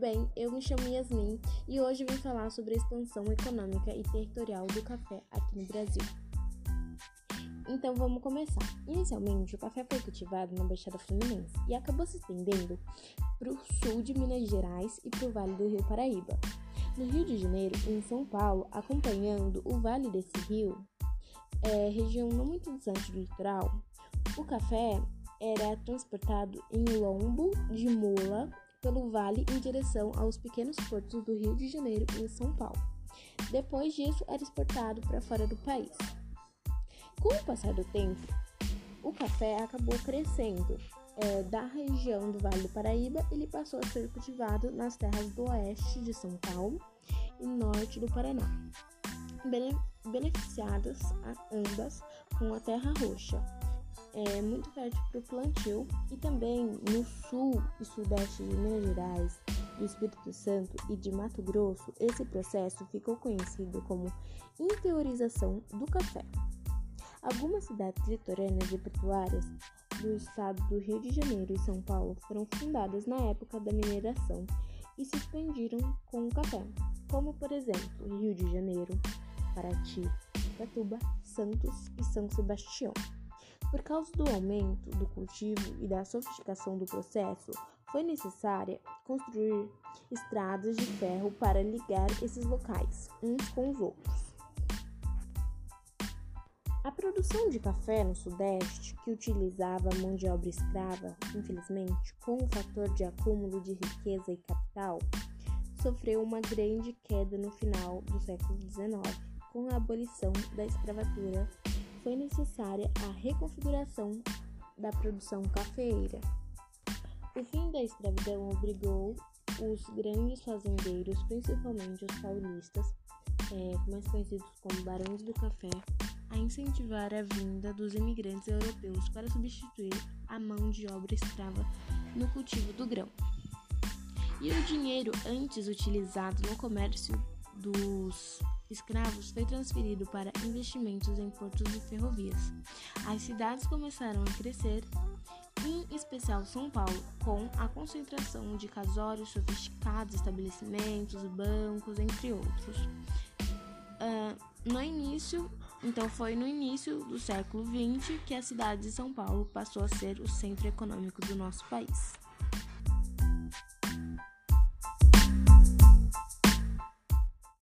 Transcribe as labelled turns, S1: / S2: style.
S1: bem? Eu me chamo Yasmin e hoje vim falar sobre a expansão econômica e territorial do café aqui no Brasil. Então vamos começar. Inicialmente, o café foi cultivado na Baixada Fluminense e acabou se estendendo para o sul de Minas Gerais e para o Vale do Rio Paraíba. No Rio de Janeiro e em São Paulo, acompanhando o vale desse rio, é, região não muito distante do litoral, o café era transportado em lombo de mula pelo vale em direção aos pequenos portos do Rio de Janeiro e São Paulo. Depois disso, era exportado para fora do país. Com o passar do tempo, o café acabou crescendo. É, da região do Vale do Paraíba, ele passou a ser cultivado nas terras do oeste de São Paulo e norte do Paraná, beneficiadas ambas com a terra roxa é muito fértil para o plantio e também no sul e sudeste de Minas Gerais, do Espírito Santo e de Mato Grosso, esse processo ficou conhecido como interiorização do café. Algumas cidades litorâneas e portuárias do estado do Rio de Janeiro e São Paulo foram fundadas na época da mineração e se expandiram com o café, como por exemplo Rio de Janeiro, Paraty, Patuba, Santos e São Sebastião. Por causa do aumento do cultivo e da sofisticação do processo, foi necessária construir estradas de ferro para ligar esses locais uns com os outros. A produção de café no Sudeste, que utilizava mão de obra escrava, infelizmente, com o fator de acúmulo de riqueza e capital, sofreu uma grande queda no final do século XIX, com a abolição da escravatura foi necessária a reconfiguração da produção cafeeira. O fim da escravidão obrigou os grandes fazendeiros, principalmente os paulistas, é, mais conhecidos como barões do café, a incentivar a vinda dos imigrantes europeus para substituir a mão de obra escrava no cultivo do grão. E o dinheiro antes utilizado no comércio dos escravos foi transferido para investimentos em portos e ferrovias. As cidades começaram a crescer, em especial São Paulo, com a concentração de casórios sofisticados, estabelecimentos, bancos, entre outros. Uh, no início, então foi no início do século XX que a cidade de São Paulo passou a ser o centro econômico do nosso país.